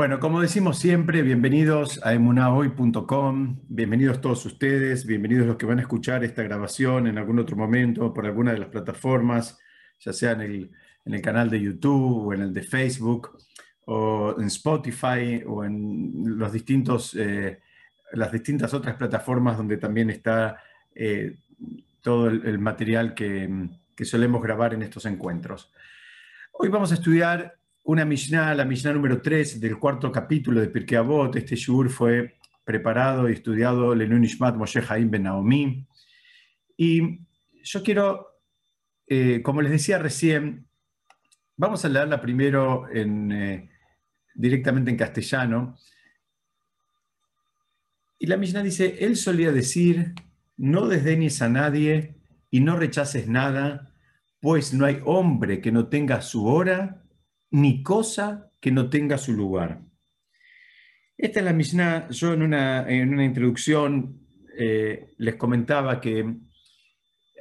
Bueno, como decimos siempre, bienvenidos a emunahoy.com, bienvenidos todos ustedes, bienvenidos los que van a escuchar esta grabación en algún otro momento por alguna de las plataformas, ya sea en el, canal de YouTube o en el de Facebook o en Spotify o en los distintos, eh, las distintas otras plataformas donde también está eh, todo el, material que, que solemos grabar en estos encuentros. Hoy vamos a estudiar una Mishnah, la Mishnah número 3 del cuarto capítulo de Pirkei Avot. Este shur fue preparado y estudiado Lenun Ishmat Moshe Haim Ben Naomi. Y yo quiero, eh, como les decía recién, vamos a leerla primero en, eh, directamente en castellano. Y la Mishnah dice, él solía decir, no desdeñes a nadie y no rechaces nada, pues no hay hombre que no tenga su hora ni cosa que no tenga su lugar. Esta es la Mishnah, yo en una, en una introducción eh, les comentaba que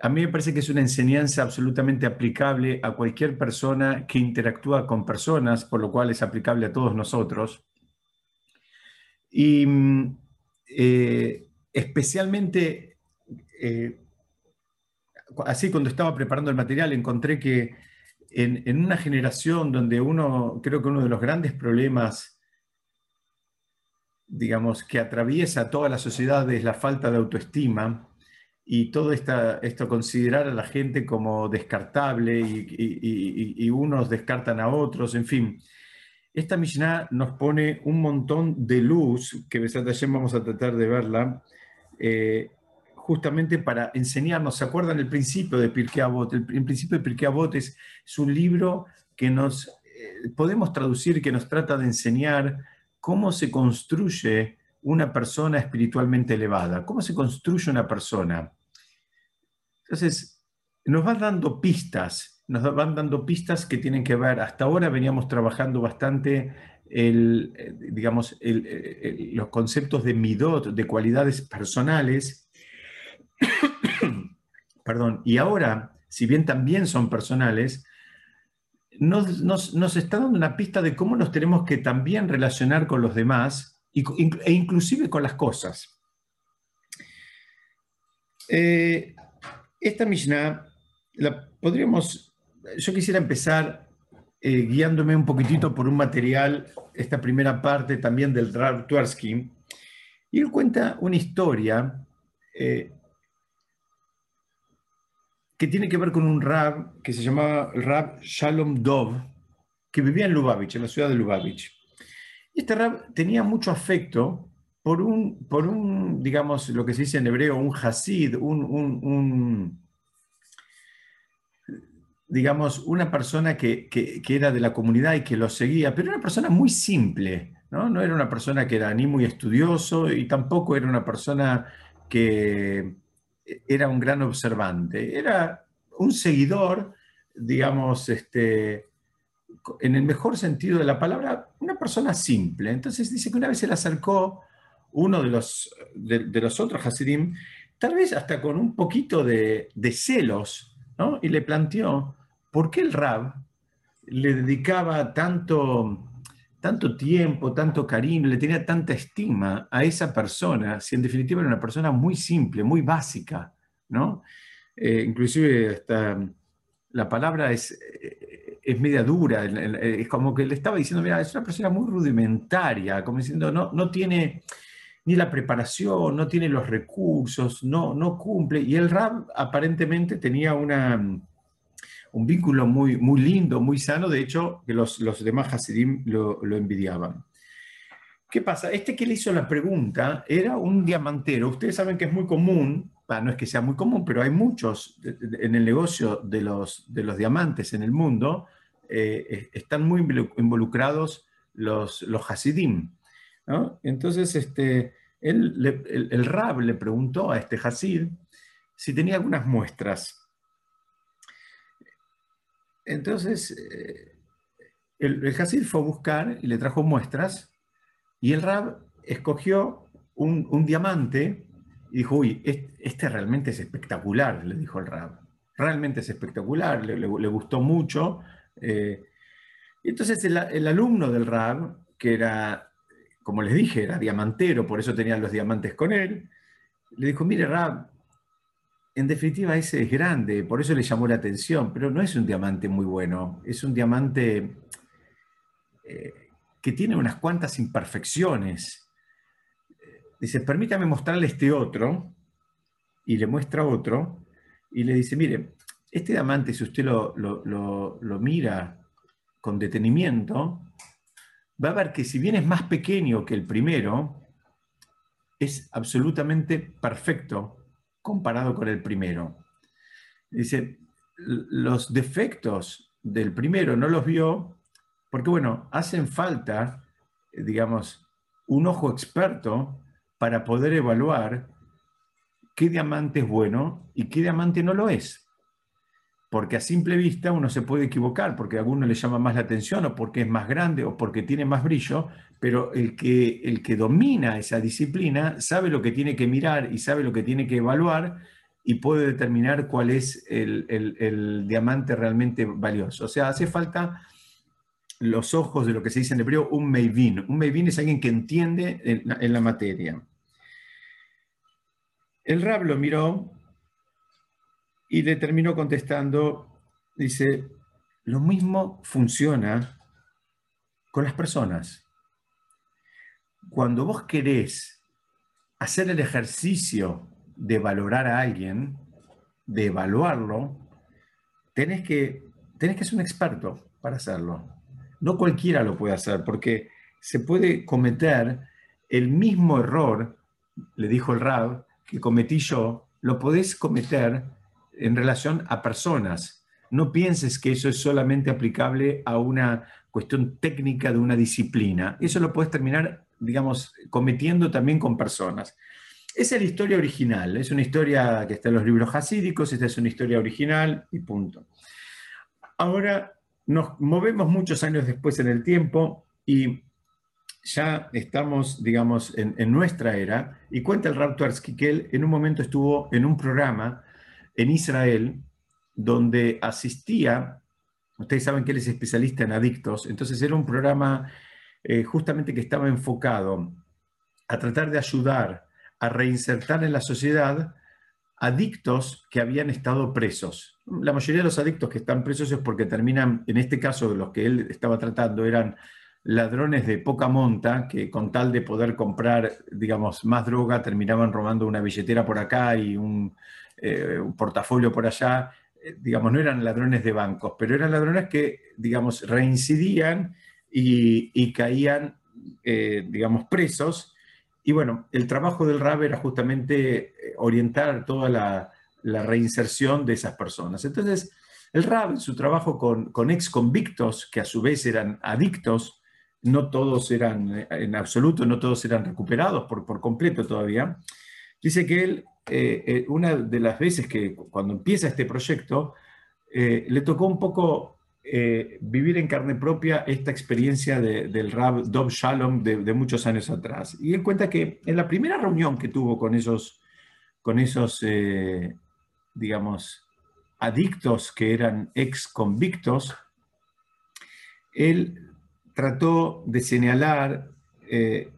a mí me parece que es una enseñanza absolutamente aplicable a cualquier persona que interactúa con personas, por lo cual es aplicable a todos nosotros. Y eh, especialmente, eh, así cuando estaba preparando el material, encontré que en, una generación donde uno, creo que uno de los grandes problemas, digamos, que atraviesa toda la sociedad es la falta de autoestima y todo esta, esto considerar a la gente como descartable y, unos descartan a otros, en fin. Esta Mishnah nos pone un montón de luz, que vamos a tratar de verla, eh, justamente para enseñarnos. ¿Se acuerdan el principio de Pirkei Avot? El, principio de Pirkei Avot es, un libro que nos eh, podemos traducir, que nos trata de enseñar cómo se construye una persona espiritualmente elevada, cómo se construye una persona. Entonces, nos van dando pistas, nos van dando pistas que tienen que ver, hasta ahora veníamos trabajando bastante el, eh, digamos, los conceptos de midot, de cualidades personales, Perdón, y ahora, si bien también son personales, nos, está dando una pista de cómo nos tenemos que también relacionar con los demás e inclusive con las cosas. Eh, esta Mishnah, la podríamos, yo quisiera empezar eh, guiándome un poquitito por un material, esta primera parte también del Rav Tversky, y él cuenta una historia eh, que tiene que ver con un rab que se llamaba el rab Shalom Dov, que vivía en Lubavitch, en la ciudad de Lubavitch. Este rab tenía mucho afecto por un, por un digamos, lo que se dice en hebreo, un hasid, un, digamos, una persona que, era de la comunidad y que lo seguía, pero era una persona muy simple, ¿no? No era una persona que era ni muy estudioso y tampoco era una persona que era un gran observante, era un seguidor, digamos, este, en el mejor sentido de la palabra, una persona simple. Entonces dice que una vez se le acercó uno de los, de, los otros Hasidim, tal vez hasta con un poquito de, celos, ¿no? y le planteó, ¿por qué el Rab le dedicaba tanto tanto tiempo, tanto cariño, le tenía tanta estima a esa persona, si en definitiva era una persona muy simple, muy básica, ¿no? Eh, inclusive hasta la palabra es, eh, es media dura, es como que le estaba diciendo, mira, es una persona muy rudimentaria, como diciendo, no, no tiene ni la preparación, no tiene los recursos, no, no cumple, y el Rab aparentemente tenía una un vínculo muy, muy lindo, muy sano, de hecho, que los, los demás Hasidim lo, lo, envidiaban. ¿Qué pasa? Este que le hizo la pregunta era un diamantero. Ustedes saben que es muy común, no es que sea muy común, pero hay muchos en el negocio de los, de los diamantes en el mundo, eh, están muy involucrados los, los Hasidim. Entonces, este, el, el, Rab le preguntó a este Hasid si tenía algunas muestras entonces, eh, el, el fue a buscar y le trajo muestras, y el Rab escogió un, diamante y dijo, uy, este, realmente es espectacular, le dijo el Rab. Realmente es espectacular, le, gustó mucho. Eh, entonces el, alumno del Rab que era, como les dije, era diamantero, por eso tenían los diamantes con él, le dijo, mire Rab, en definitiva ese es grande, por eso le llamó la atención, pero no es un diamante muy bueno, es un diamante eh, que tiene unas cuantas imperfecciones. Dice, permítame mostrarle este otro, y le muestra otro, y le dice, mire, este diamante, si usted lo, lo mira con detenimiento, va a ver que si bien es más pequeño que el primero, es absolutamente perfecto comparado con el primero. Dice, los defectos del primero no los vio porque, bueno, hacen falta, digamos, un ojo experto para poder evaluar qué diamante es bueno y qué diamante no lo es. Porque a simple vista uno se puede equivocar, porque a alguno le llama más la atención o porque es más grande o porque tiene más brillo, pero el que, el que domina esa disciplina sabe lo que tiene que mirar y sabe lo que tiene que evaluar y puede determinar cuál es el, diamante realmente valioso. O sea, hace falta los ojos de lo que se dice en hebreo un meivin. Un meivin es alguien que entiende en, la materia. El rab lo miró y le terminó contestando, dice, lo mismo funciona con las personas cuando vos querés hacer el ejercicio de valorar a alguien, de evaluarlo, tenés que, tenés que ser un experto para hacerlo. No cualquiera lo puede hacer, porque se puede cometer el mismo error, le dijo el Rab, que cometí yo, lo podés cometer en relación a personas. No pienses que eso es solamente aplicable a una cuestión técnica de una disciplina. Eso lo puedes terminar digamos, cometiendo también con personas. Esa es la historia original, es una historia que está en los libros hasídicos, esta es una historia original y punto. Ahora nos movemos muchos años después en el tiempo y ya estamos, digamos, en, nuestra era, y cuenta el Rav que en un momento estuvo en un programa en Israel donde asistía, ustedes saben que él es especialista en adictos, entonces era un programa eh, justamente que estaba enfocado a tratar de ayudar a reinsertar en la sociedad adictos que habían estado presos. La mayoría de los adictos que están presos es porque terminan, en este caso de los que él estaba tratando, eran ladrones de poca monta que con tal de poder comprar, digamos, más droga, terminaban robando una billetera por acá y un, eh, un portafolio por allá. Eh, digamos, no eran ladrones de bancos, pero eran ladrones que, digamos, reincidían y, caían, eh, digamos, presos. Y bueno, el trabajo del RAB era justamente orientar toda la, reinserción de esas personas. Entonces, el RAB, su trabajo con, ex convictos, que a su vez eran adictos, no todos eran, en absoluto, no todos eran recuperados por, por completo todavía, dice que él, una de las veces que cuando empieza este proyecto, le tocó un poco eh, vivir en carne propia esta experiencia del Rab Dov Shalom de, muchos años atrás. Y él cuenta que en la primera reunión que tuvo con esos, con esos eh, digamos, adictos que eran ex convictos, él trató de señalar, eh,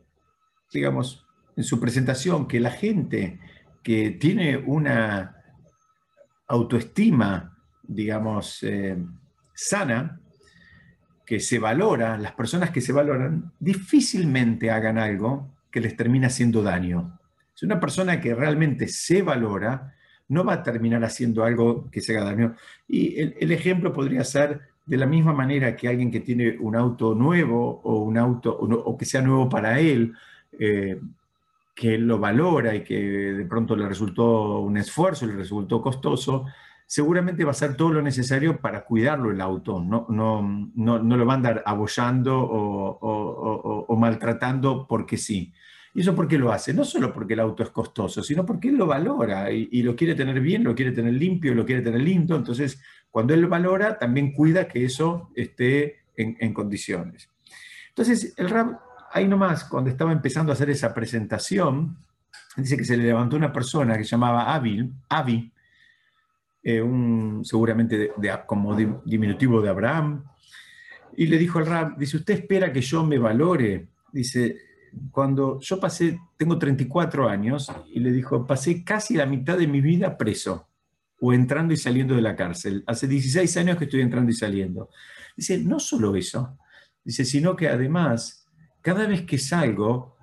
digamos, en su presentación que la gente que tiene una autoestima, digamos, sana, que se valora, las personas que se valoran, difícilmente hagan algo que les termine haciendo daño. Si una persona que realmente se valora, no va a terminar haciendo algo que se haga daño. Y el, ejemplo podría ser de la misma manera que alguien que tiene un auto nuevo o un auto o, que sea nuevo para él, eh, que lo valora y que de pronto le resultó un esfuerzo, le resultó costoso, seguramente va a hacer todo lo necesario para cuidarlo el auto, no, no, no, no lo va a andar abollando o, maltratando porque sí. ¿Y eso por qué lo hace? No solo porque el auto es costoso, sino porque él lo valora y, lo quiere tener bien, lo quiere tener limpio, lo quiere tener lindo. Entonces, cuando él lo valora, también cuida que eso esté en, condiciones. Entonces, el rap, ahí nomás, cuando estaba empezando a hacer esa presentación, dice que se le levantó una persona que llamaba Avi, eh, un, seguramente de, como diminutivo de Abraham, Y le dijo al Rab, dice, ¿usted espera que yo me valore? Dice, cuando yo pasé, tengo 34 años, y le dijo, pasé casi la mitad de mi vida preso, o entrando y saliendo de la cárcel. Hace 16 años que estoy entrando y saliendo. Dice, no solo eso, dice, sino que además, cada vez que salgo,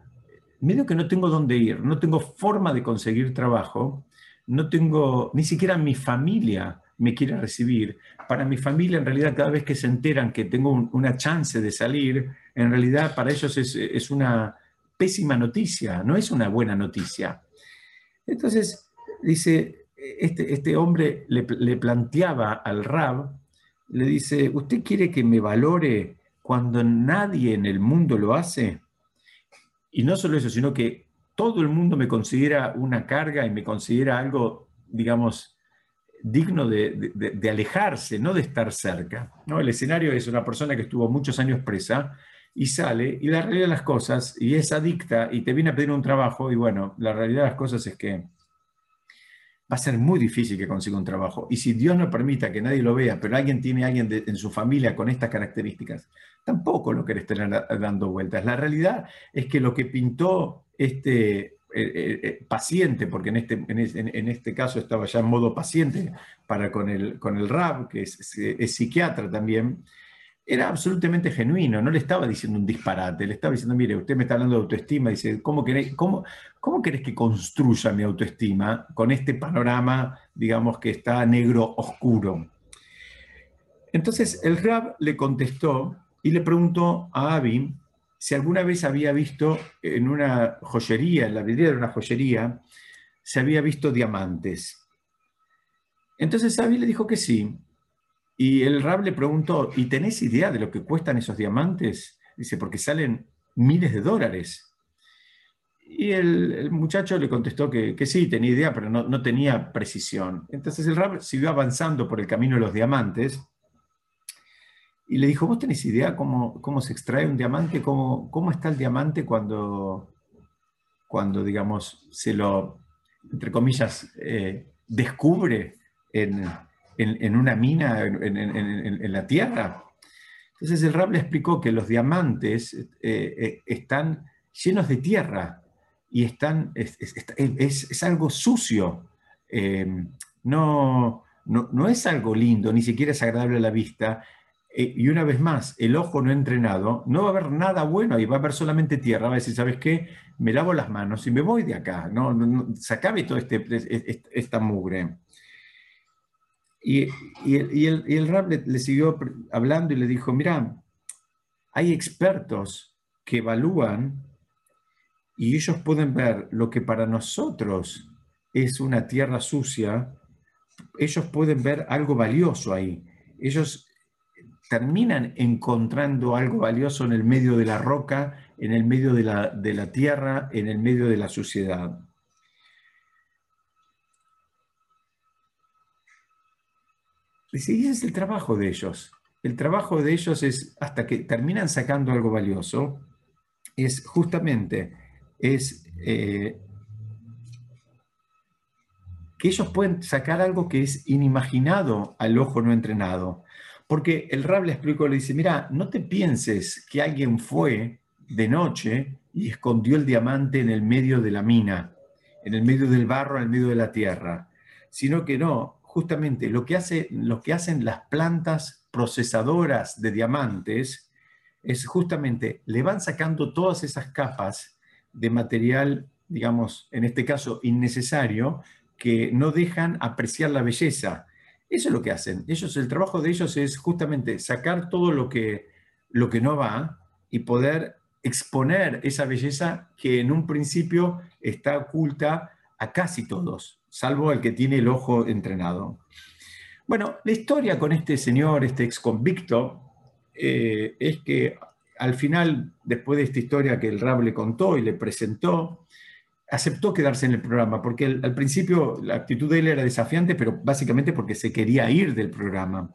medio que no tengo dónde ir, no tengo forma de conseguir trabajo, no tengo, ni siquiera mi familia me quiere recibir. Para mi familia, en realidad, cada vez que se enteran que tengo una chance de salir, en realidad para ellos es, una pésima noticia, no es una buena noticia. Entonces, dice, este, este hombre le, le, planteaba al Rab, le dice, ¿usted quiere que me valore cuando nadie en el mundo lo hace? Y no solo eso, sino que todo el mundo me considera una carga y me considera algo, digamos, digno de, alejarse, no de estar cerca. ¿no? El escenario es una persona que estuvo muchos años presa y sale y la realidad de las cosas, y es adicta y te viene a pedir un trabajo, y bueno, la realidad de las cosas es que va a ser muy difícil que consiga un trabajo. Y si Dios no permita que nadie lo vea, pero alguien tiene a alguien en su familia con estas características, tampoco lo querés tener dando vueltas. La realidad es que lo que pintó este eh, eh, eh, paciente, porque en este, en, este caso estaba ya en modo paciente para con el, con el RAB, que es, psiquiatra también, era absolutamente genuino, no le estaba diciendo un disparate, le estaba diciendo, mire, usted me está hablando de autoestima, dice, ¿cómo querés, cómo, cómo querés que construya mi autoestima con este panorama, digamos, que está negro oscuro? Entonces el Rab le contestó y le preguntó a Abby si alguna vez había visto en una joyería, en la vidriera de una joyería, se había visto diamantes. Entonces Sabi le dijo que sí. Y el Rab le preguntó, ¿y tenés idea de lo que cuestan esos diamantes? Dice, porque salen miles de dólares. Y el, muchacho le contestó que, sí, tenía idea, pero no, no, tenía precisión. Entonces el Rab siguió avanzando por el camino de los diamantes y le dijo, ¿vos tenés idea cómo, cómo se extrae un diamante? ¿Cómo, cómo está el diamante cuando, cuando, digamos, se lo, entre comillas, eh, descubre en, en, una mina, en, la tierra? Entonces el Rab le explicó que los diamantes eh, eh, están llenos de tierra y están, es, es, es algo sucio. no, no, no, es algo lindo, ni siquiera es agradable a la vista, y una vez más, el ojo no entrenado, no va a haber nada bueno ahí, va a haber solamente tierra, va a decir, ¿sabes qué? Me lavo las manos y me voy de acá, no, no, sacame todo este, esta mugre. Y, y, el, y el rap le, siguió hablando y le dijo, mira, hay expertos que evalúan y ellos pueden ver lo que para nosotros es una tierra sucia, ellos pueden ver algo valioso ahí. Ellos terminan encontrando algo valioso en el medio de la roca, en el medio de la, tierra, en el medio de la suciedad. Y ese es el trabajo de ellos. El trabajo de ellos es, hasta que terminan sacando algo valioso, es justamente, es eh, que ellos pueden sacar algo que es inimaginado al ojo no entrenado. Porque el Rab le explicó, le dice, mira, no te pienses que alguien fue de noche y escondió el diamante en el medio de la mina, en el medio del barro, en el medio de la tierra, sino que no, justamente lo que, hace, lo que hacen las plantas procesadoras de diamantes es justamente, le van sacando todas esas capas de material, digamos, en este caso innecesario, que no dejan apreciar la belleza. Eso es lo que hacen. Ellos, el trabajo de ellos es justamente sacar todo lo que, no va y poder exponer esa belleza que en un principio está oculta a casi todos, salvo el que tiene el ojo entrenado. Bueno, la historia con este señor, este ex convicto, eh, es que al final, después de esta historia que el Rab le contó y le presentó, aceptó quedarse en el programa, porque al principio la actitud de él era desafiante, pero básicamente porque se quería ir del programa.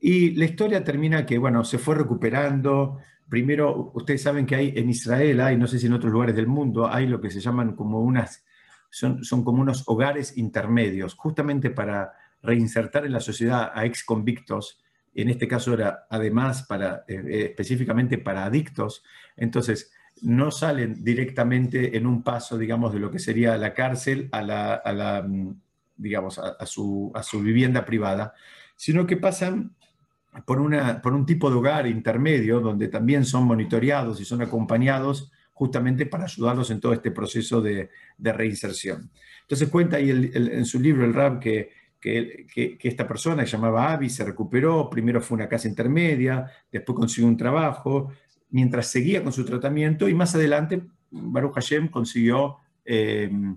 Y la historia termina que, bueno, se fue recuperando. Primero, ustedes saben que hay en Israel, hay, no sé si en otros lugares del mundo, hay lo que se llaman como unas, son, son como unos hogares intermedios, justamente para reinsertar en la sociedad a ex convictos en este caso era además para, eh, específicamente para adictos, entonces no salen directamente en un paso, digamos, de lo que sería la cárcel a la, mm, digamos, a, su, a su vivienda privada, sino que pasan por, una, por un tipo de hogar intermedio donde también son monitoreados y son acompañados justamente para ayudarlos en todo este proceso de, reinserción. Entonces cuenta ahí en su libro el RAB que, que, esta persona que llamaba Avi se recuperó, primero fue una casa intermedia, después consiguió un trabajo, mientras seguía con su tratamiento y más adelante Baruch Hashem consiguió em,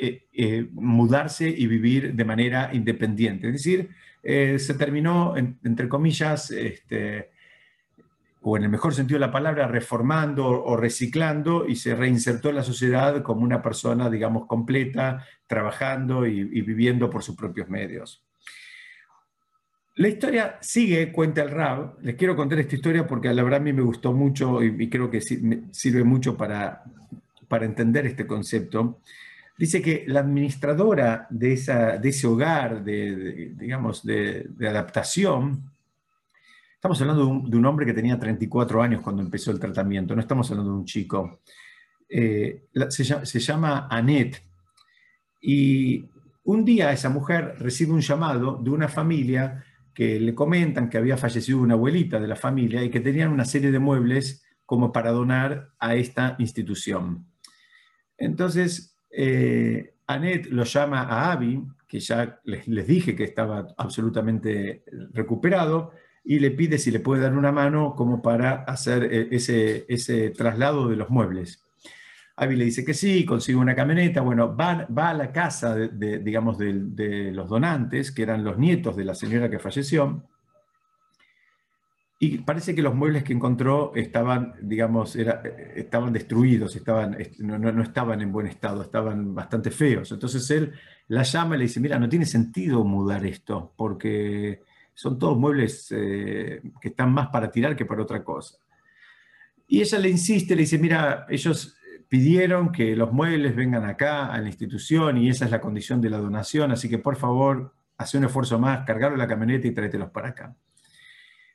eh, eh, mudarse y vivir de manera independiente. Es decir, eh, se terminó, entre comillas, este, o en el mejor sentido de la palabra, reformando o reciclando y se reinsertó en la sociedad como una persona, digamos, completa, trabajando y, viviendo por sus propios medios. La historia sigue, cuenta el Rab. Les quiero contar esta historia porque la verdad a mí me gustó mucho y, creo que sirve mucho para, para entender este concepto. Dice que la administradora de, ese hogar, de, digamos, de, adaptación, estamos hablando de un, hombre que tenía 34 años cuando empezó el tratamiento, no estamos hablando de un chico. Eh, se, se, llama Annette. Y un día esa mujer recibe un llamado de una familia que le comentan que había fallecido una abuelita de la familia y que tenían una serie de muebles como para donar a esta institución. Entonces eh, Annette lo llama a Abby, que ya les, dije que estaba absolutamente recuperado, y le pide si le puede dar una mano como para hacer eh, ese, ese traslado de los muebles. Abby le dice que sí, consigue una camioneta, bueno, va, a la casa de, digamos, de, los donantes, que eran los nietos de la señora que falleció, y parece que los muebles que encontró estaban, digamos, estaban destruidos, estaban, no, estaban en buen estado, estaban bastante feos. Entonces él la llama y le dice, mira, no tiene sentido mudar esto, porque son todos muebles eh, que están más para tirar que para otra cosa. Y ella le insiste, le dice, mira, ellos pidieron que los muebles vengan acá a la institución y esa es la condición de la donación, así que por favor, hace un esfuerzo más, cargarlo la camioneta y tráetelos para acá.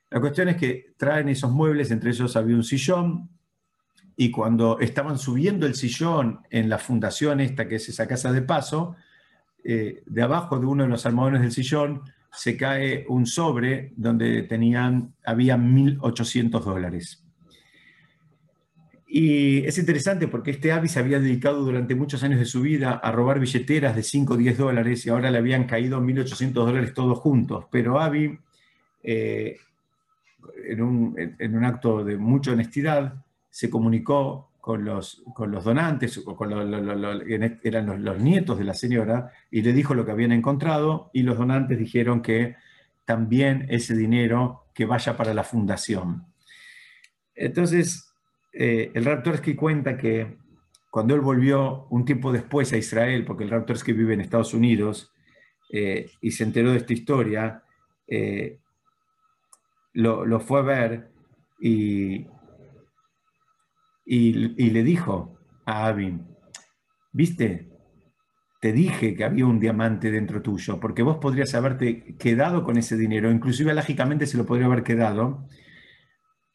La cuestión es que traen esos muebles, entre ellos había un sillón, y cuando estaban subiendo el sillón en la fundación esta, que es esa casa de paso, eh, de abajo de uno de los almohadones del sillón se cae un sobre donde tenían, había 1.800 dólares. Y es interesante porque este Avi se había dedicado durante muchos años de su vida a robar billeteras de 5 o 10 dólares y ahora le habían caído 1.800 dólares todos juntos. Pero Avi eh, en un, acto de mucha honestidad, se comunicó con los, con los donantes, con eran los, nietos de la señora, y le dijo lo que habían encontrado, y los donantes dijeron que también ese dinero que vaya para la fundación. Entonces, eh, el Raptorsky cuenta que cuando él volvió un tiempo después a Israel, porque el Raptorsky vive en Estados Unidos, eh, y se enteró de esta historia, eh, lo, fue a ver y, y, le dijo a Abin, viste, te dije que había un diamante dentro tuyo, porque vos podrías haberte quedado con ese dinero, inclusive lógicamente se lo podría haber quedado,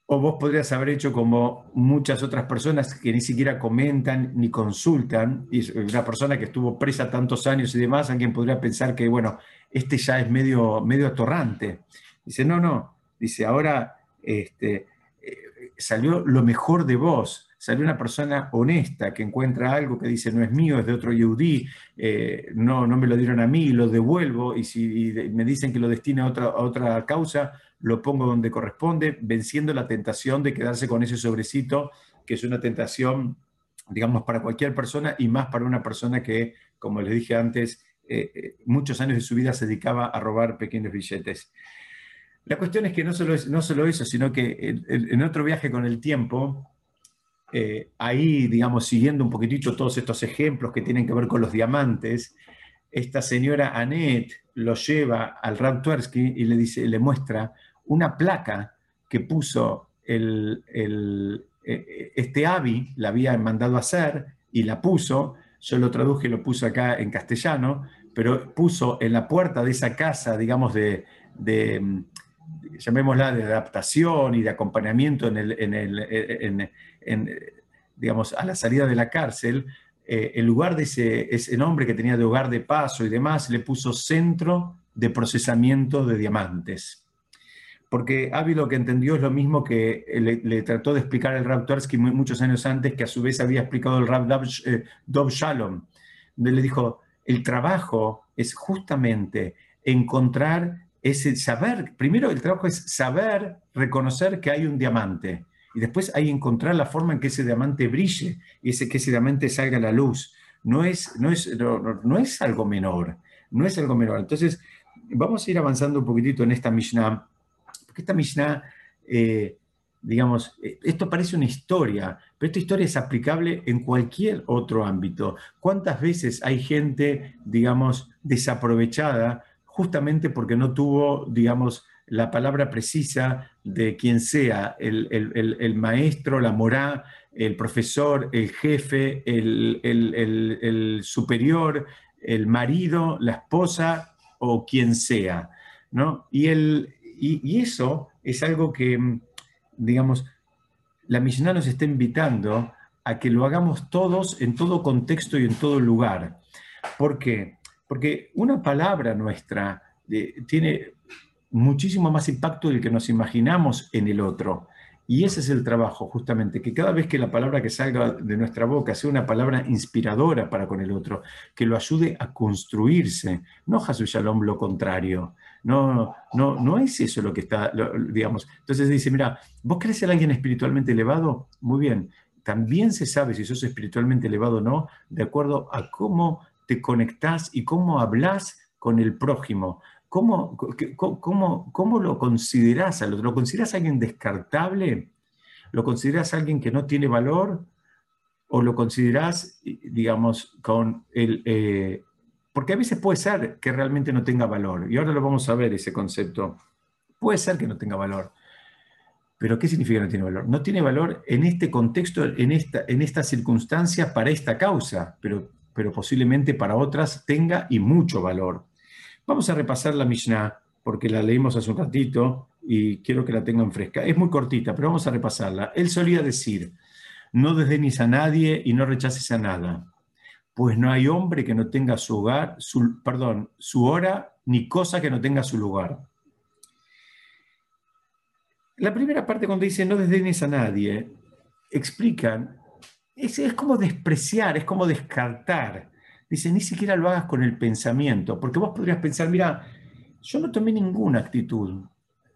o vos podrías haber hecho como muchas otras personas que ni siquiera comentan ni consultan, y una persona que estuvo presa tantos años y demás, alguien podría pensar que, bueno, este ya es medio, medio atorrante. Dice, no, no, dice, ahora este, eh, salió lo mejor de vos, salió una persona honesta que encuentra algo que dice, no es mío, es de otro yudí, eh, no, no me lo dieron a mí, lo devuelvo, y si me dicen que lo destina a otra, a otra causa, lo pongo donde corresponde, venciendo la tentación de quedarse con ese sobrecito, que es una tentación, digamos, para cualquier persona y más para una persona que, como les dije antes, eh, muchos años de su vida se dedicaba a robar pequeños billetes. La cuestión es que no solo, no solo eso, sino que en, otro viaje con el tiempo, eh, ahí, digamos, siguiendo un poquitito todos estos ejemplos que tienen que ver con los diamantes, esta señora Annette lo lleva al Rab y le, dice, le muestra una placa que puso el, eh, este Avi, la había mandado a hacer y la puso, yo lo traduje y lo puse acá en castellano, pero puso en la puerta de esa casa, digamos, de llamémosla, de adaptación y de acompañamiento en el, en digamos, a la salida de la cárcel, eh, en lugar de ese, ese, nombre que tenía de hogar de paso y demás, le puso centro de procesamiento de diamantes. Porque Avi lo que entendió es lo mismo que le, trató de explicar el Rab Tversky muchos años antes, que a su vez había explicado el Rab Dov, Shalom, donde le dijo, el trabajo es justamente encontrar ese saber, primero el trabajo es saber reconocer que hay un diamante y después hay encontrar la forma en que ese diamante brille y ese, que ese diamante salga a la luz. No es, no, es, no, es algo menor, no es algo menor. Entonces, vamos a ir avanzando un poquitito en esta Mishnah, porque esta Mishnah, eh, digamos, eh, esto parece una historia, pero esta historia es aplicable en cualquier otro ámbito. ¿Cuántas veces hay gente, digamos, desaprovechada justamente porque no tuvo, digamos, la palabra precisa de quien sea, el, maestro, la morá, el profesor, el jefe, el, superior, el marido, la esposa o quien sea. ¿no? Y, y, eso es algo que, digamos, la misión nos está invitando a que lo hagamos todos en todo contexto y en todo lugar. ¿Por qué? Porque una palabra nuestra eh, tiene muchísimo más impacto del que nos imaginamos en el otro. Y ese es el trabajo, justamente, que cada vez que la palabra que salga de nuestra boca sea una palabra inspiradora para con el otro, que lo ayude a construirse, no Jesús Shalom lo contrario. No, no, no es eso lo que está, digamos. Entonces dice, mira, ¿vos crees ser alguien espiritualmente elevado? Muy bien. También se sabe si sos espiritualmente elevado o no, de acuerdo a cómo te conectás y cómo hablas con el prójimo. ¿Cómo, cómo, cómo lo considerás al otro? ¿Lo consideras alguien descartable? ¿Lo consideras alguien que no tiene valor? ¿O lo consideras, digamos, con el... Eh, porque a veces puede ser que realmente no tenga valor, y ahora lo vamos a ver ese concepto. Puede ser que no tenga valor. Pero ¿qué significa no tiene valor? No tiene valor en este contexto, en esta, en esta circunstancia, para esta causa, pero, pero posiblemente para otras tenga y mucho valor. Vamos a repasar la Mishnah, porque la leímos hace un ratito y quiero que la tengan fresca. Es muy cortita, pero vamos a repasarla. Él solía decir, no desdenes a nadie y no rechaces a nada, pues no hay hombre que no tenga su hogar, su, perdón, su hora, ni cosa que no tenga su lugar. La primera parte cuando dice no desdenes a nadie, explican, es, es como despreciar, es como descartar. Dice, ni siquiera lo hagas con el pensamiento, porque vos podrías pensar, mira, yo no tomé ninguna actitud.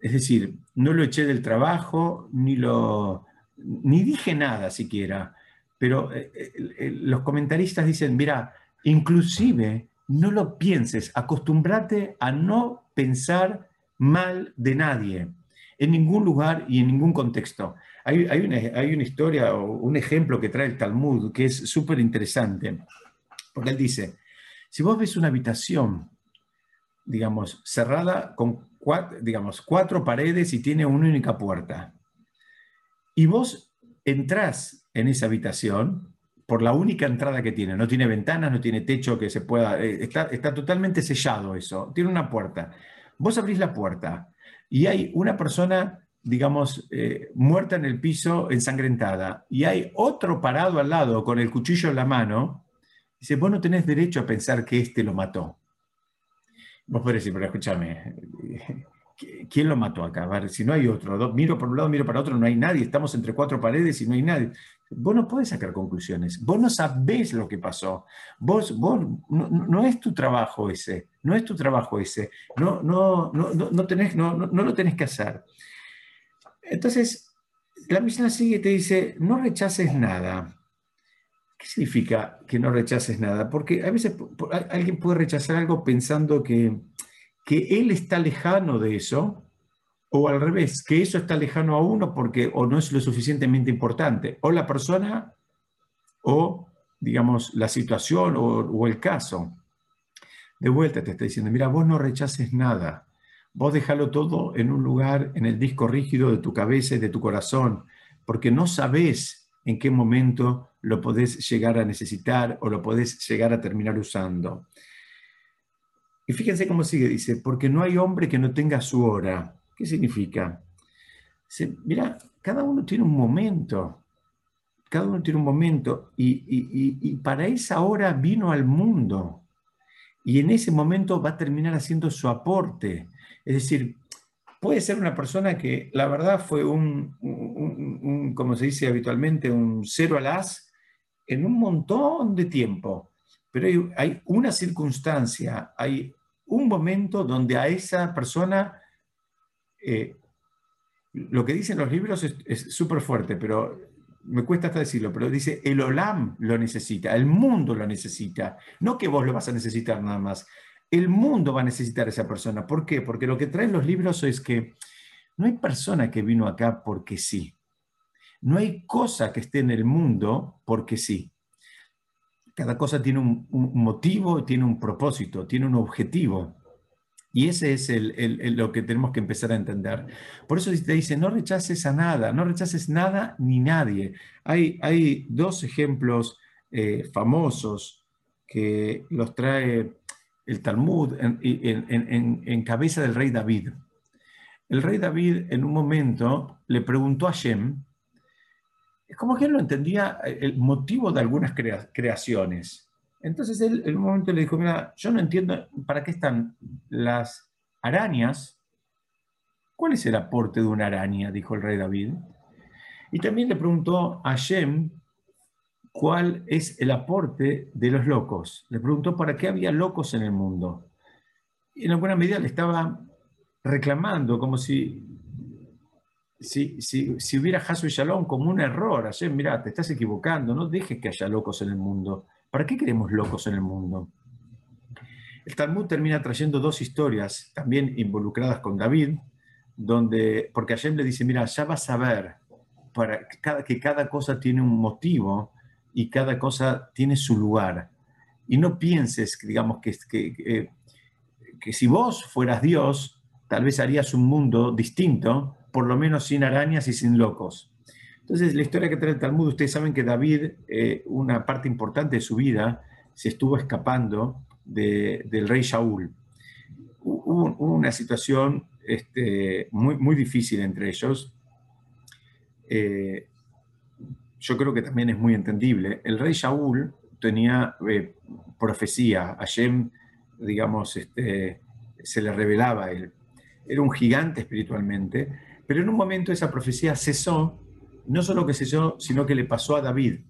Es decir, no lo eché del trabajo, ni, lo, ni dije nada siquiera. Pero eh, eh, los comentaristas dicen, mira, inclusive no lo pienses, acostúmbrate a no pensar mal de nadie, en ningún lugar y en ningún contexto. Hay, hay, una, hay una historia o un ejemplo que trae el Talmud que es súper interesante. Porque él dice, si vos ves una habitación, digamos, cerrada con cuatro, digamos, cuatro paredes y tiene una única puerta, y vos entrás en esa habitación por la única entrada que tiene, no tiene ventanas, no tiene techo que se pueda, eh, está, totalmente sellado eso, tiene una puerta. Vos abrís la puerta y hay una persona digamos, eh, muerta en el piso, ensangrentada, y hay otro parado al lado con el cuchillo en la mano, Dice, vos no tenés derecho a pensar que este lo mató. Vos podés decir, pero escúchame, ¿quién lo mató acá? A si no hay otro, miro por un lado, miro para otro, no hay nadie, estamos entre cuatro paredes y no hay nadie. Vos no podés sacar conclusiones, vos no sabés lo que pasó, vos, vos no, es tu trabajo ese, no es tu trabajo ese, no, no, no, no, no, lo tenés que hacer. Entonces, la misión sigue y te dice, no rechaces nada. ¿Qué significa que no rechaces nada? Porque a veces alguien puede rechazar algo pensando que, que él está lejano de eso, o al revés, que eso está lejano a uno porque o no es lo suficientemente importante, o la persona, o digamos la situación o, el caso. De vuelta te está diciendo, mira, vos no rechaces nada, vos déjalo todo en un lugar, en el disco rígido de tu cabeza y de tu corazón, porque no sabés en qué momento lo podés llegar a necesitar o lo podés llegar a terminar usando. Y fíjense cómo sigue, dice, porque no hay hombre que no tenga su hora. ¿Qué significa? mira, cada uno tiene un momento, cada uno tiene un momento y, para esa hora vino al mundo y en ese momento va a terminar haciendo su aporte. Es decir, puede ser una persona que la verdad fue un, como se dice habitualmente, un cero al as en un montón de tiempo, pero hay una circunstancia, hay un momento donde a esa persona, eh, lo que dicen los libros es súper fuerte, pero me cuesta hasta decirlo, pero dice, el Olam lo necesita, el mundo lo necesita, no que vos lo vas a necesitar nada más, el mundo va a necesitar a esa persona. ¿Por qué? Porque lo que traen los libros es que no hay persona que vino acá porque sí. No hay cosa que esté en el mundo porque sí. Cada cosa tiene un, motivo, tiene un propósito, tiene un objetivo. Y ese es lo que tenemos que empezar a entender. Por eso te dice, no rechaces a nada, no rechaces nada ni nadie. Hay, dos ejemplos eh, famosos que los trae el Talmud en, cabeza del rey David. El rey David en un momento le preguntó a Shem, es como que él no entendía el motivo de algunas creaciones. Entonces él en un momento le dijo, mira, yo no entiendo para qué están las arañas. ¿Cuál es el aporte de una araña? dijo el rey David. Y también le preguntó a Shem cuál es el aporte de los locos. Le preguntó para qué había locos en el mundo. Y en alguna medida le estaba reclamando como si, si, si, hubiera Hasu y Shalom como un error. Hashem, mira, te estás equivocando, no dejes que haya locos en el mundo. ¿Para qué queremos locos en el mundo? El Talmud termina trayendo dos historias también involucradas con David, donde, porque Hashem le dice, mira, ya vas a ver para que cada, que cada cosa tiene un motivo y cada cosa tiene su lugar. Y no pienses, digamos, que, que, que si vos fueras Dios, tal vez harías un mundo distinto, por lo menos sin arañas y sin locos. Entonces, la historia que trae el Talmud, ustedes saben que David, eh, una parte importante de su vida, se estuvo escapando del rey Shaul. Hubo, una situación este, muy, muy difícil entre ellos. Eh, yo creo que también es muy entendible. El rey Shaul tenía eh, profecía, Hashem, digamos, este, se le revelaba a él. Era un gigante espiritualmente, pero en un momento esa profecía cesó no solo que se yo, sino que le pasó a David.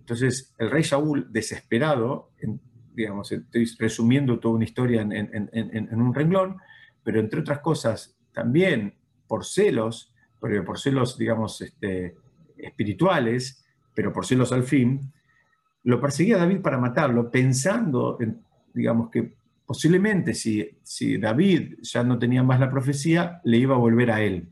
Entonces, el rey Saúl, desesperado, digamos, estoy resumiendo toda una historia en, un renglón, pero entre otras cosas, también por celos, pero por celos, digamos, este, espirituales, pero por celos al fin, lo perseguía a David para matarlo, pensando, digamos, que posiblemente si, si David ya no tenía más la profecía, le iba a volver a él.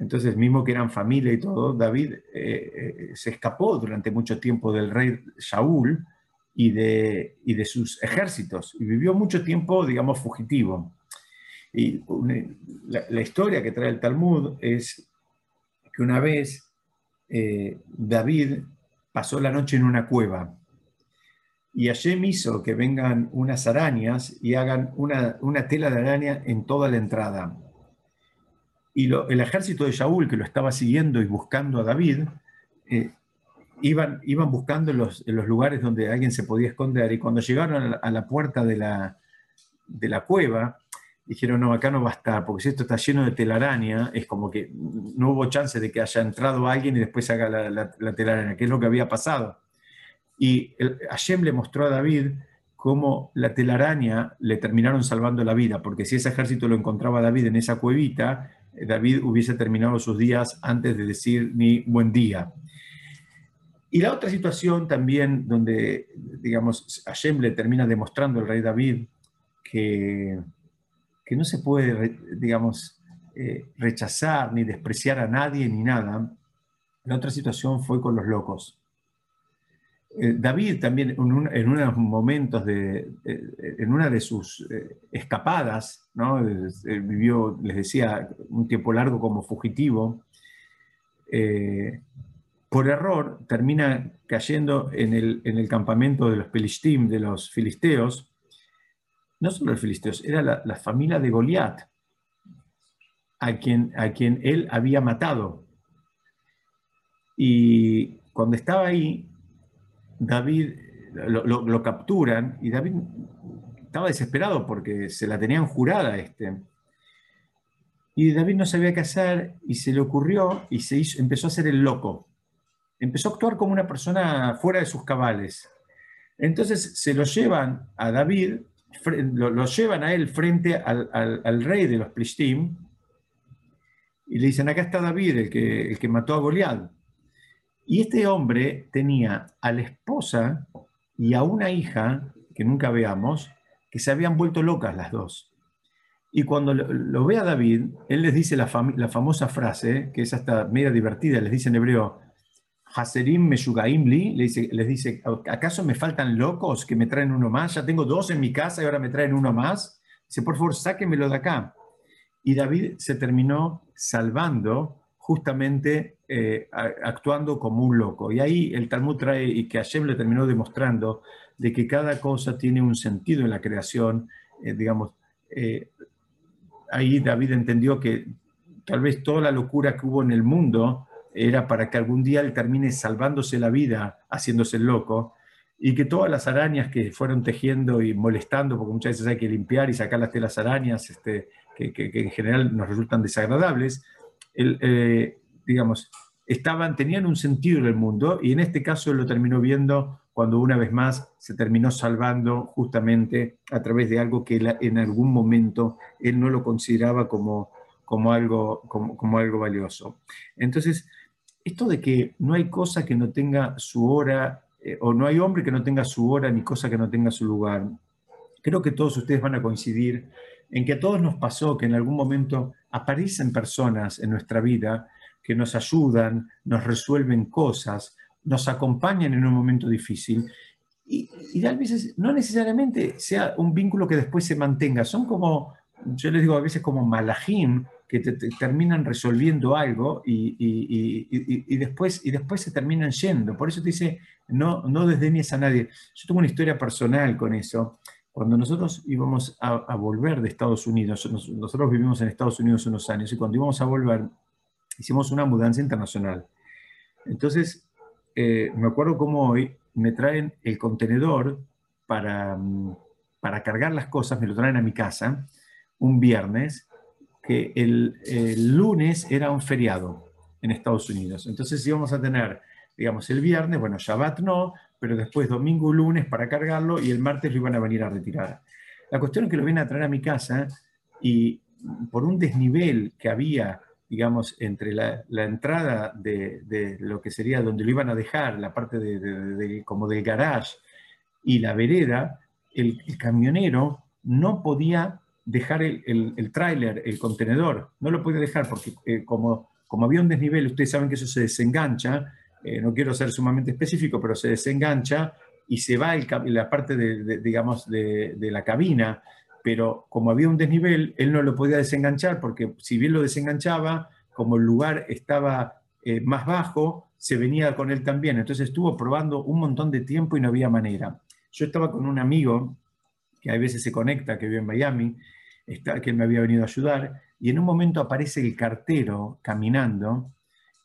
Entonces, mismo que eran familia y todo, David eh, eh, se escapó durante mucho tiempo del rey Saúl y de, de sus ejércitos y vivió mucho tiempo, digamos, fugitivo. Y la, historia que trae el Talmud es que una vez eh, David pasó la noche en una cueva y Hashem hizo que vengan unas arañas y hagan una, una tela de araña en toda la entrada y el ejército de Shaul, que lo estaba siguiendo y buscando a David, eh, iban, iban buscando los, los, lugares donde alguien se podía esconder. Y cuando llegaron a la, puerta de la, de la, cueva, dijeron, no, acá no va a estar, porque si esto está lleno de telaraña, es como que no hubo chance de que haya entrado alguien y después haga la, la, telaraña, que es lo que había pasado. Y el, Hashem le mostró a David cómo la telaraña le terminaron salvando la vida, porque si ese ejército lo encontraba a David en esa cuevita, David hubiese terminado sus días antes de decir ni buen día. Y la otra situación también donde, digamos, Hashem termina demostrando al rey David que, que no se puede, digamos, eh, rechazar ni despreciar a nadie ni nada. La otra situación fue con los locos. Eh, David también en, unos momentos de, en una de sus eh, escapadas, ¿no? vivió, les decía, un tiempo largo como fugitivo, eh, por error termina cayendo en el, en el campamento de los Pelishtim, de los filisteos, no solo los filisteos, era la, familia de Goliat. a quien, a quien él había matado. Y cuando estaba ahí, David lo, capturan y David estaba desesperado porque se la tenían jurada este. Y David no sabía qué hacer y se le ocurrió y se empezó a hacer el loco. Empezó a actuar como una persona fuera de sus cabales. Entonces se lo llevan a David, lo, llevan a él frente al, rey de los Plishtim y le dicen, acá está David, el que, el que mató a Goliat. Y este hombre tenía a la esposa y a una hija, que nunca veamos, que se habían vuelto locas las dos. Y cuando lo, ve a David, él les dice la, famosa frase, que es hasta media divertida, les dice en hebreo, Haserim Meshugaimli, les dice, les dice, ¿acaso me faltan locos que me traen uno más? Ya tengo dos en mi casa y ahora me traen uno más. Dice, por favor, sáquenmelo de acá. Y David se terminó salvando justamente eh, actuando como un loco. Y ahí el Talmud trae, y que Hashem le terminó demostrando, de que cada cosa tiene un sentido en la creación. Eh, digamos, eh, ahí David entendió que tal vez toda la locura que hubo en el mundo era para que algún día él termine salvándose la vida, haciéndose loco, y que todas las arañas que fueron tejiendo y molestando, porque muchas veces hay que limpiar y sacar las telas arañas, este, que en general nos resultan desagradables, eh, digamos, estaban, tenían un sentido en el mundo y en este caso lo terminó viendo cuando una vez más se terminó salvando justamente a través de algo que en algún momento él no lo consideraba como, como, algo, como, algo valioso. Entonces, esto de que no hay cosa que no tenga su hora, eh, o no hay hombre que no tenga su hora, ni cosa que no tenga su lugar, creo que todos ustedes van a coincidir en que a todos nos pasó que en algún momento aparecen personas en nuestra vida que nos ayudan, nos resuelven cosas, nos acompañan en un momento difícil. Y, y a veces no necesariamente sea un vínculo que después se mantenga, son como, yo les digo a veces como malajim, que te, terminan resolviendo algo y, y, después, y después se terminan yendo. Por eso te dice, no, no desdeñes a nadie. Yo tengo una historia personal con eso. Cuando nosotros íbamos a, volver de Estados Unidos, nosotros vivimos en Estados Unidos unos años y cuando íbamos a volver hicimos una mudanza internacional. Entonces, eh, me acuerdo cómo hoy me traen el contenedor para, mm, para cargar las cosas, me lo traen a mi casa un viernes, que el, el lunes era un feriado en Estados Unidos. Entonces íbamos a tener, digamos, el viernes, bueno, Shabbat no, pero después domingo, lunes para cargarlo y el martes lo iban a venir a retirar. La cuestión es que lo vienen a traer a mi casa y por un desnivel que había, digamos, entre la, entrada de, lo que sería donde lo iban a dejar, la parte de, como del garage y la vereda, el, camionero no podía dejar el, el, tráiler, el contenedor, no lo podía dejar porque eh, como, como había un desnivel, ustedes saben que eso se desengancha, eh, no quiero ser sumamente específico, pero se desengancha y se va la parte de, digamos, de, la cabina, pero como había un desnivel, él no lo podía desenganchar porque si bien lo desenganchaba, como el lugar estaba eh, más bajo, se venía con él también. Entonces estuvo probando un montón de tiempo y no había manera. Yo estaba con un amigo que a veces se conecta, que vive en Miami, está, que me había venido a ayudar, y en un momento aparece el cartero caminando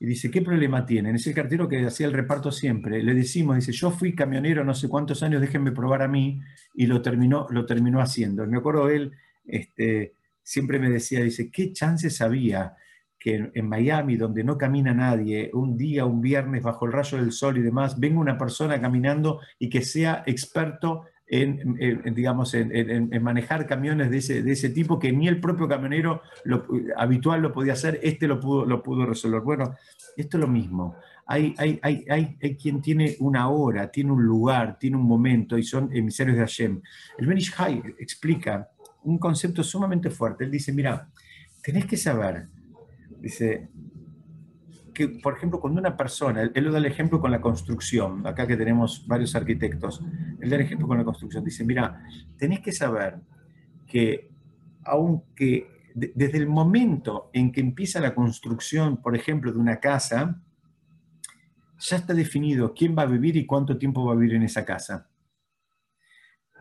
y dice, ¿qué problema tienen? Es el cartero que hacía el reparto siempre. Le decimos, dice, yo fui camionero no sé cuántos años, déjenme probar a mí, y lo terminó, lo terminó haciendo. Me acuerdo él, este, siempre me decía, dice, ¿qué chances había que en, Miami, donde no camina nadie, un día, un viernes, bajo el rayo del sol y demás, venga una persona caminando y que sea experto en, digamos, en, manejar camiones de ese, de ese, tipo que ni el propio camionero lo, habitual lo podía hacer, este lo pudo, lo pudo resolver. Bueno, esto es lo mismo. Hay, hay, hay, hay, quien tiene una hora, tiene un lugar, tiene un momento y son emisarios de Hashem. El Benish Hay explica un concepto sumamente fuerte. Él dice, mira, tenés que saber, dice, que, por ejemplo, cuando una persona, él, lo da el ejemplo con la construcción, acá que tenemos varios arquitectos, él da el ejemplo con la construcción, dice, mira, tenés que saber que aunque desde el momento en que empieza la construcción, por ejemplo, de una casa, ya está definido quién va a vivir y cuánto tiempo va a vivir en esa casa.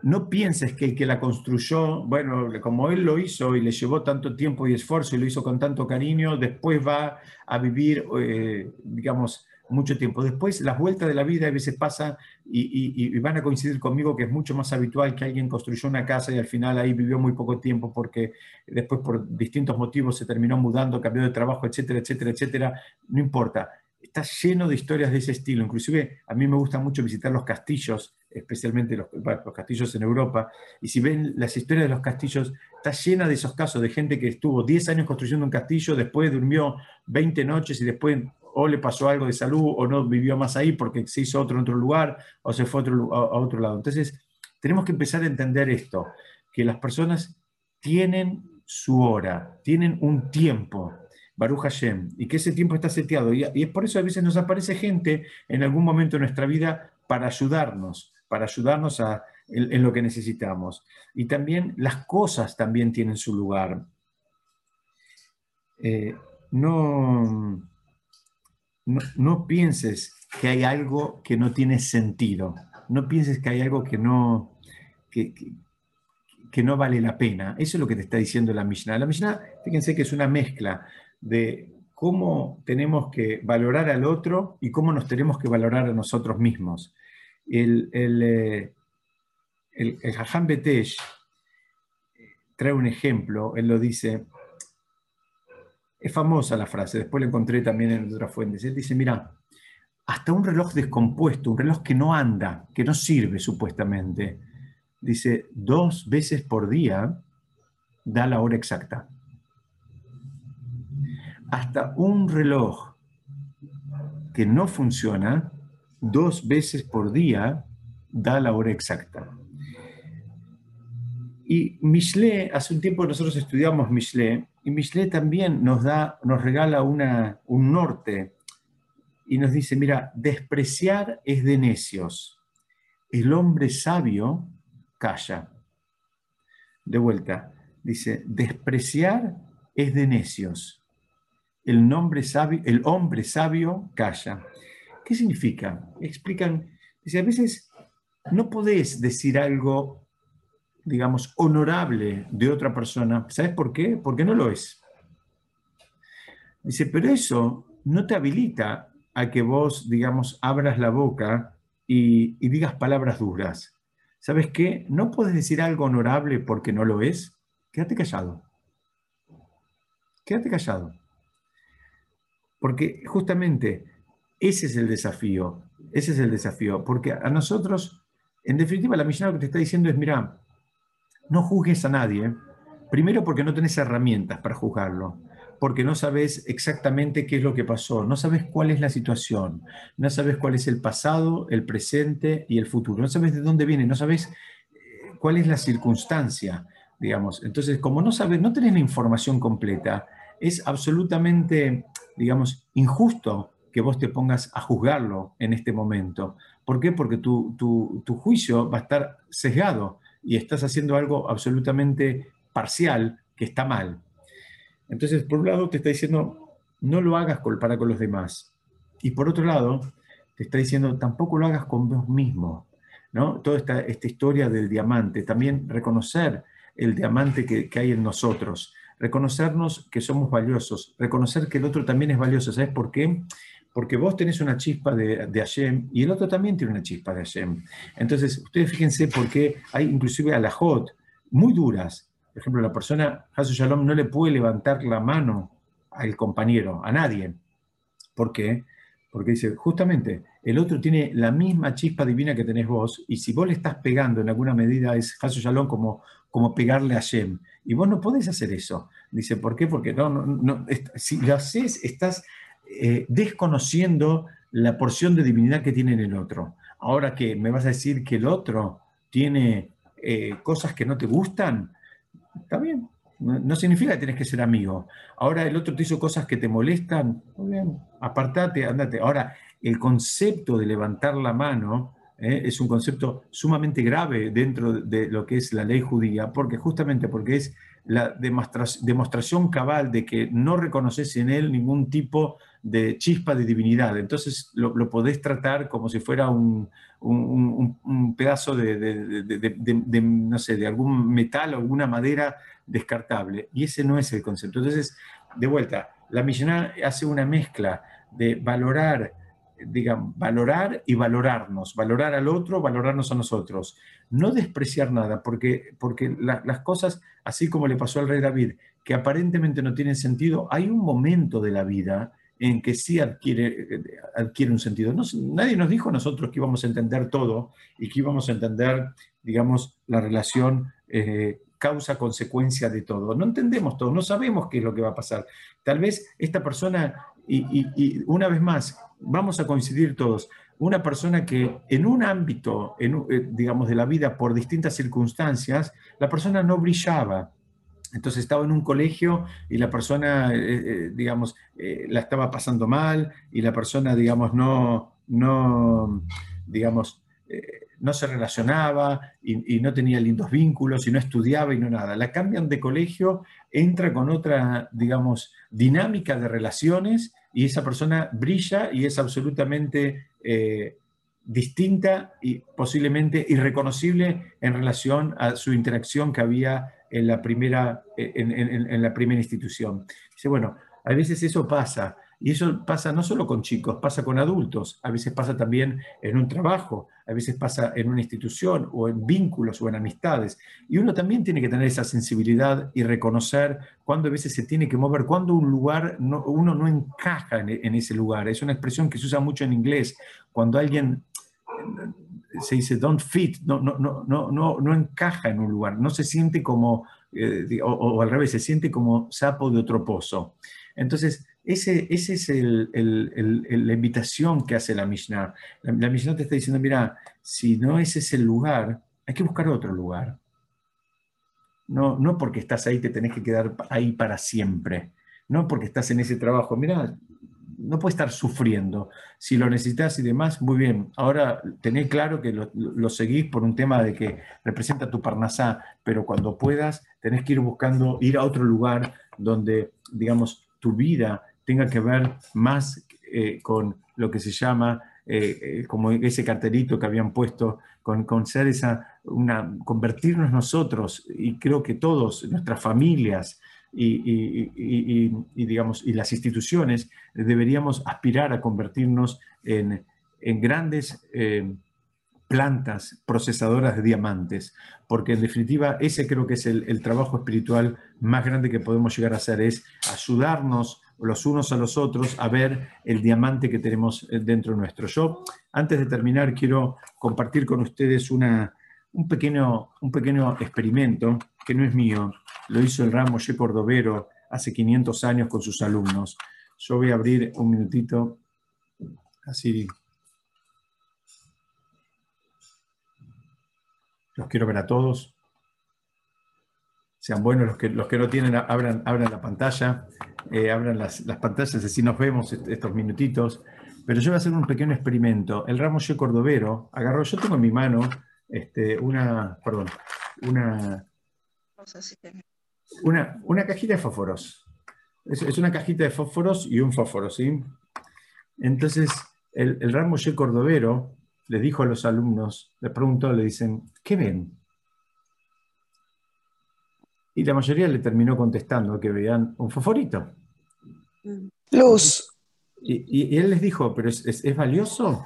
No pienses que el que la construyó, bueno, como él lo hizo y le llevó tanto tiempo y esfuerzo y lo hizo con tanto cariño, después va a vivir, eh, digamos, mucho tiempo. Después, las vueltas de la vida a veces pasan y, van a coincidir conmigo que es mucho más habitual que alguien construyó una casa y al final ahí vivió muy poco tiempo porque después por distintos motivos se terminó mudando, cambió de trabajo, etcétera, etcétera, etcétera. No importa está lleno de historias de ese estilo. Inclusive a mí me gusta mucho visitar los castillos, especialmente los, castillos en Europa, y si ven las historias de los castillos, está llena de esos casos de gente que estuvo 10 años construyendo un castillo, después durmió 20 noches y después o le pasó algo de salud o no vivió más ahí porque se hizo otro en otro lugar o se fue a otro, a otro lado. Entonces, tenemos que empezar a entender esto, que las personas tienen su hora, tienen un tiempo Baruch Hashem, y que ese tiempo está seteado. Y, es por eso a veces nos aparece gente en algún momento de nuestra vida para ayudarnos, para ayudarnos a, en, lo que necesitamos. Y también las cosas también tienen su lugar. Eh, no, no, pienses que hay algo que no tiene sentido. No pienses que hay algo que no, que, que no vale la pena. Eso es lo que te está diciendo la Mishnah. La Mishnah, fíjense que es una mezcla de cómo tenemos que valorar al otro y cómo nos tenemos que valorar a nosotros mismos. El, el, eh, el, Betesh trae un ejemplo, él lo dice, es famosa la frase, después la encontré también en otras fuentes, él dice, mira, hasta un reloj descompuesto, un reloj que no anda, que no sirve supuestamente, dice, dos veces por día da la hora exacta. Hasta un reloj que no funciona dos veces por día da la hora exacta. Y Michelet, hace un tiempo nosotros estudiamos Michelet, y Michelet también nos, da, nos regala una, un norte y nos dice, mira, despreciar es de necios. El hombre sabio calla. De vuelta, dice, despreciar es de necios el, nombre sabio, el hombre sabio calla. ¿Qué significa? Explican, dice, a veces no podés decir algo, digamos, honorable de otra persona. ¿Sabes por qué? Porque no lo es. Dice, pero eso no te habilita a que vos, digamos, abras la boca y, digas palabras duras. ¿Sabes qué? No puedes decir algo honorable porque no lo es. Quédate callado. Quédate callado. Porque justamente ese es el desafío, ese es el desafío, porque a nosotros, en definitiva, la misión que te está diciendo es, mira, no juzgues a nadie, primero porque no tenés herramientas para juzgarlo, porque no sabes exactamente qué es lo que pasó, no sabes cuál es la situación, no sabes cuál es el pasado, el presente y el futuro, no sabes de dónde viene, no sabes eh, cuál es la circunstancia, digamos. Entonces, como no sabes, no tenés la información completa, es absolutamente digamos, injusto que vos te pongas a juzgarlo en este momento. ¿Por qué? Porque tu, juicio va a estar sesgado y estás haciendo algo absolutamente parcial que está mal. Entonces, por un lado, te está diciendo, no lo hagas para con los demás. Y por otro lado, te está diciendo, tampoco lo hagas con vos mismo. ¿no? Toda esta, esta historia del diamante, también reconocer el diamante que, que hay en nosotros reconocernos que somos valiosos, reconocer que el otro también es valioso. ¿Sabes por qué? Porque vos tenés una chispa de, de Hashem y el otro también tiene una chispa de Hashem. Entonces, ustedes fíjense por qué hay inclusive alajot muy duras. Por ejemplo, la persona, Hasu Shalom, no le puede levantar la mano al compañero, a nadie. ¿Por qué? Porque dice, justamente, el otro tiene la misma chispa divina que tenés vos, y si vos le estás pegando en alguna medida, es Hasu Shalom como, como pegarle a Hashem. Y vos no podés hacer eso. Dice, ¿por qué? Porque no, no, si lo haces, estás eh, desconociendo la porción de divinidad que tiene en el otro. Ahora que me vas a decir que el otro tiene eh, cosas que no te gustan, está bien. No, significa que tienes que ser amigo. Ahora el otro te hizo cosas que te molestan, muy bien, apartate, andate. Ahora, el concepto de levantar la mano ¿eh? es un concepto sumamente grave dentro de lo que es la ley judía, porque justamente porque es la demostración cabal de que no reconoces en él ningún tipo de chispa de divinidad. Entonces lo, podés tratar como si fuera un, pedazo de, no sé, de algún metal o alguna madera descartable. Y ese no es el concepto. Entonces, de vuelta, la Mishnah hace una mezcla de valorar, digamos, valorar y valorarnos, valorar al otro, valorarnos a nosotros. No despreciar nada, porque, porque las cosas, así como le pasó al rey David, que aparentemente no tienen sentido, hay un momento de la vida en que sí adquiere, adquiere un sentido. nadie nos dijo nosotros que íbamos a entender todo y que íbamos a entender, digamos, la relación eh, causa-consecuencia de todo. No entendemos todo, no sabemos qué es lo que va a pasar. Tal vez esta persona, y, una vez más, vamos a coincidir todos, una persona que en un ámbito, en, eh, digamos, de la vida por distintas circunstancias, la persona no brillaba, entonces estaba en un colegio y la persona, eh, eh, digamos, la estaba pasando mal y la persona, digamos, no, no digamos, no se relacionaba y, no tenía lindos vínculos y no estudiaba y no nada. La cambian de colegio, entra con otra, digamos, dinámica de relaciones y esa persona brilla y es absolutamente distinta y posiblemente irreconocible en relación a su interacción que había en la primera, en, la primera institución. Dice, bueno, a veces eso pasa, y eso pasa no solo con chicos, pasa con adultos, a veces pasa también en un trabajo, a veces pasa en una institución o en vínculos o en amistades. Y uno también tiene que tener esa sensibilidad y reconocer cuándo a veces se tiene que mover, cuándo un lugar, uno no encaja en, en, ese lugar. Es una expresión que se usa mucho en inglés, cuando alguien se dice don't fit, no, no, no, no, no, encaja en un lugar, no se siente como, eh, o, al revés, se siente como sapo de otro pozo. Entonces, ese, ese es el, la invitación que hace la Mishnah. La, Mishnah te está diciendo, mira, si no ese es el lugar, hay que buscar otro lugar. No, no porque estás ahí te tenés que quedar ahí para siempre. No porque estás en ese trabajo. Mira, no puede estar sufriendo. Si lo necesitas y demás, muy bien. Ahora tenés claro que lo, seguís por un tema de que representa tu parnasá, pero cuando puedas tenés que ir buscando, ir a otro lugar donde, digamos, tu vida tenga que ver más eh, con lo que se llama, eh, eh, como ese cartelito que habían puesto, con, con ser esa, una, convertirnos nosotros, y creo que todos, nuestras familias, y, digamos, y las instituciones deberíamos aspirar a convertirnos en, grandes eh, plantas procesadoras de diamantes, porque en definitiva ese creo que es el, trabajo espiritual más grande que podemos llegar a hacer, es ayudarnos los unos a los otros a ver el diamante que tenemos dentro nuestro. Yo, antes de terminar, quiero compartir con ustedes una, un, pequeño, un pequeño experimento que no es mío, lo hizo el ramo Moshe Cordovero hace 500 años con sus alumnos. Yo voy a abrir un minutito, así. Los quiero ver a todos. Sean buenos los que, los que no tienen, abran, abran la pantalla, eh, abran las, pantallas, así nos vemos estos minutitos. Pero yo voy a hacer un pequeño experimento. El ramo Moshe Cordovero agarró, yo tengo en mi mano este, una, perdón, una, una, una cajita de fósforos. Es, una cajita de fósforos y un fósforo, ¿sí? Entonces, el, el Ramo Cordovero le dijo a los alumnos, le preguntó, le dicen, ¿qué ven? Y la mayoría le terminó contestando que veían un fosforito. Luz. Y, él les dijo, ¿pero es, es valioso?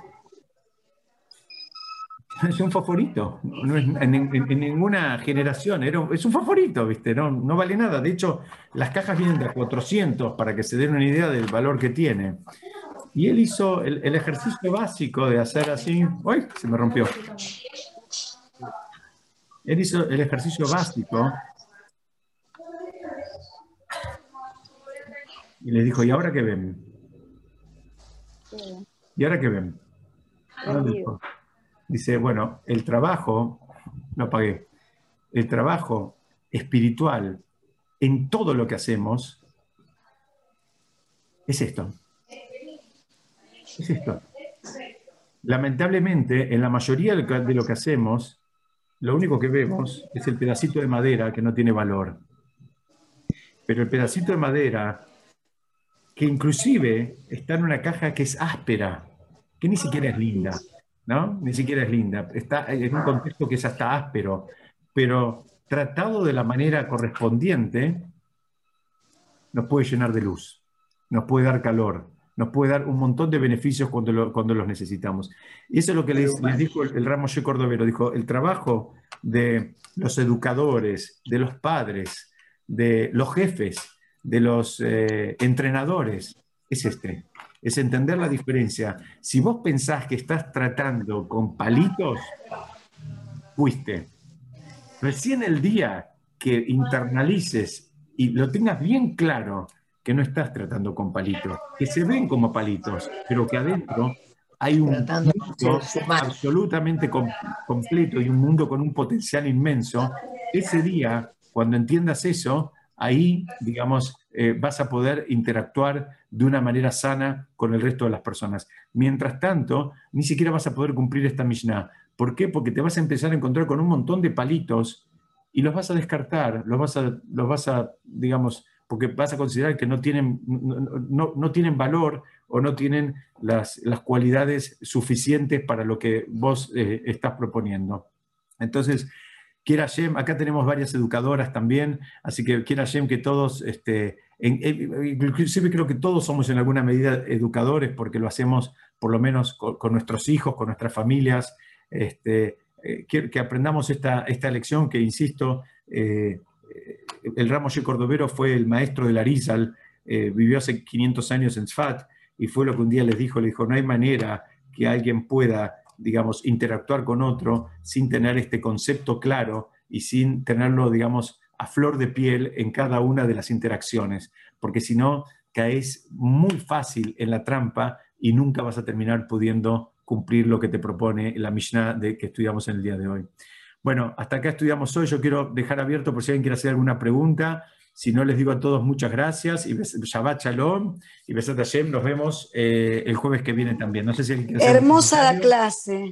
es un favorito, no es en, ninguna generación, es un favorito, ¿viste? No, no vale nada. De hecho, las cajas vienen de a 400 para que se den una idea del valor que tiene. Y él hizo el, ejercicio básico de hacer así. ¡Uy! Se me rompió. Él hizo el ejercicio básico. Y le dijo, ¿y ahora qué ven? ¿Y ahora qué ven? Dice, bueno, el trabajo, no pagué, el trabajo espiritual en todo lo que hacemos es esto. Es esto. Lamentablemente, en la mayoría de lo que hacemos, lo único que vemos es el pedacito de madera que no tiene valor. Pero el pedacito de madera que inclusive está en una caja que es áspera, que ni siquiera es linda, ¿no? Ni siquiera es linda. Está en un contexto que es hasta áspero, pero tratado de la manera correspondiente, nos puede llenar de luz, nos puede dar calor, nos puede dar un montón de beneficios cuando, cuando los necesitamos. Y eso es lo que les, dijo el, Ramos G. Cordovero, dijo, el trabajo de los educadores, de los padres, de los jefes, de los eh, entrenadores, es este, es entender la diferencia. Si vos pensás que estás tratando con palitos, fuiste. Recién el día que internalices y lo tengas bien claro que no estás tratando con palitos, que se ven como palitos, pero que adentro hay un mundo absolutamente completo y un mundo con un potencial inmenso, ese día, cuando entiendas eso, ahí, digamos, eh, vas a poder interactuar de una manera sana con el resto de las personas. Mientras tanto, ni siquiera vas a poder cumplir esta Mishnah. ¿Por qué? Porque te vas a empezar a encontrar con un montón de palitos y los vas a descartar, los vas a, los vas a digamos, porque vas a considerar que no tienen, no, tienen valor o no tienen las, cualidades suficientes para lo que vos eh, estás proponiendo. Entonces, quiera Shem, acá tenemos varias educadoras también, así que quiera Shem que todos, este, inclusive creo que todos somos en alguna medida educadores porque lo hacemos por lo menos con, nuestros hijos, con nuestras familias, este, eh, que, aprendamos esta, esta lección que, insisto, eh, el Ramos G. Cordovero fue el maestro de Larizal, eh, vivió hace 500 años en Sfat, y fue lo que un día les dijo, le dijo, no hay manera que alguien pueda, digamos, interactuar con otro sin tener este concepto claro y sin tenerlo, digamos, a flor de piel en cada una de las interacciones, porque si no, caes muy fácil en la trampa y nunca vas a terminar pudiendo cumplir lo que te propone la Mishnah de, que estudiamos en el día de hoy. Bueno, hasta acá estudiamos hoy. Yo quiero dejar abierto por si alguien quiere hacer alguna pregunta. Si no, les digo a todos muchas gracias y Shabbat Shalom y Besat Hashem. Nos vemos eh, el jueves que viene también. No sé si Hermosa la clase.